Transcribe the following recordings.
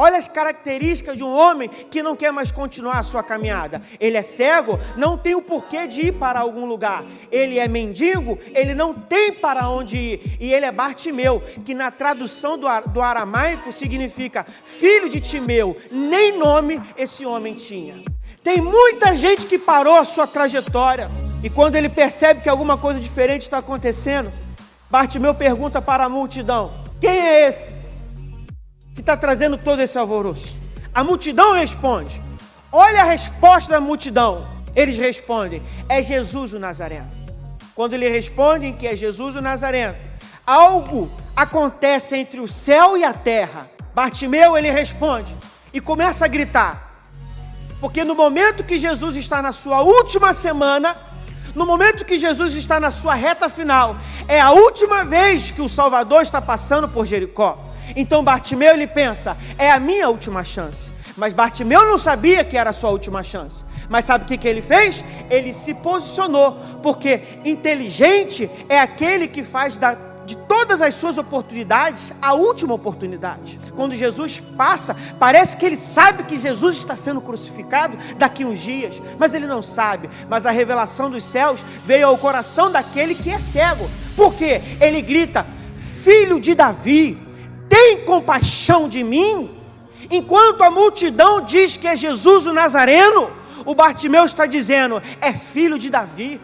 Olha as características de um homem que não quer mais continuar a sua caminhada. Ele é cego, não tem o porquê de ir para algum lugar. Ele é mendigo, ele não tem para onde ir. E ele é Bartimeu, que na tradução do, do aramaico significa filho de Timeu. Nem nome esse homem tinha. Tem muita gente que parou a sua trajetória. E quando ele percebe que alguma coisa diferente está acontecendo, Bartimeu pergunta para a multidão: Quem é esse? Que está trazendo todo esse alvoroço? A multidão responde. Olha a resposta da multidão. Eles respondem: É Jesus o Nazareno. Quando eles respondem que é Jesus o Nazareno, algo acontece entre o céu e a terra. Bartimeu ele responde e começa a gritar. Porque no momento que Jesus está na sua última semana, no momento que Jesus está na sua reta final, é a última vez que o Salvador está passando por Jericó. Então Bartimeu ele pensa: é a minha última chance. Mas Bartimeu não sabia que era a sua última chance. Mas sabe o que, que ele fez? Ele se posicionou, porque inteligente é aquele que faz da, de todas as suas oportunidades a última oportunidade. Quando Jesus passa, parece que ele sabe que Jesus está sendo crucificado daqui uns dias, mas ele não sabe. Mas a revelação dos céus veio ao coração daquele que é cego. Por quê? Ele grita: Filho de Davi, tem compaixão de mim? Enquanto a multidão diz que é Jesus o Nazareno, o Bartimeu está dizendo: é filho de Davi,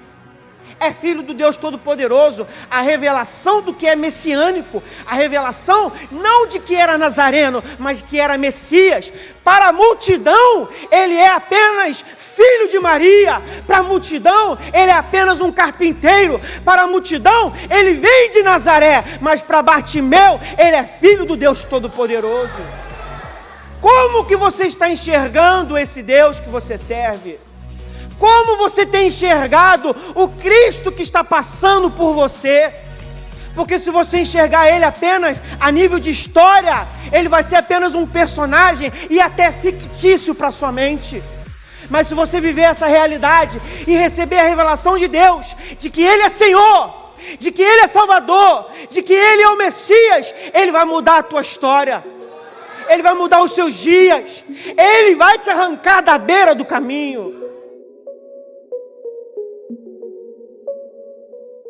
é filho do Deus Todo-Poderoso. A revelação do que é messiânico, a revelação não de que era Nazareno, mas que era Messias. Para a multidão, ele é apenas filho de Maria. Para a multidão, ele é apenas um carpinteiro. Para a multidão, ele vem de Nazaré. Mas para Bartimeu, ele é filho do Deus Todo-Poderoso. Como que você está enxergando esse Deus que você serve? Como você tem enxergado o Cristo que está passando por você? Porque se você enxergar ele apenas a nível de história, ele vai ser apenas um personagem e até fictício para sua mente. Mas se você viver essa realidade e receber a revelação de Deus, de que Ele é Senhor, de que Ele é Salvador, de que Ele é o Messias, Ele vai mudar a tua história, Ele vai mudar os seus dias, Ele vai te arrancar da beira do caminho.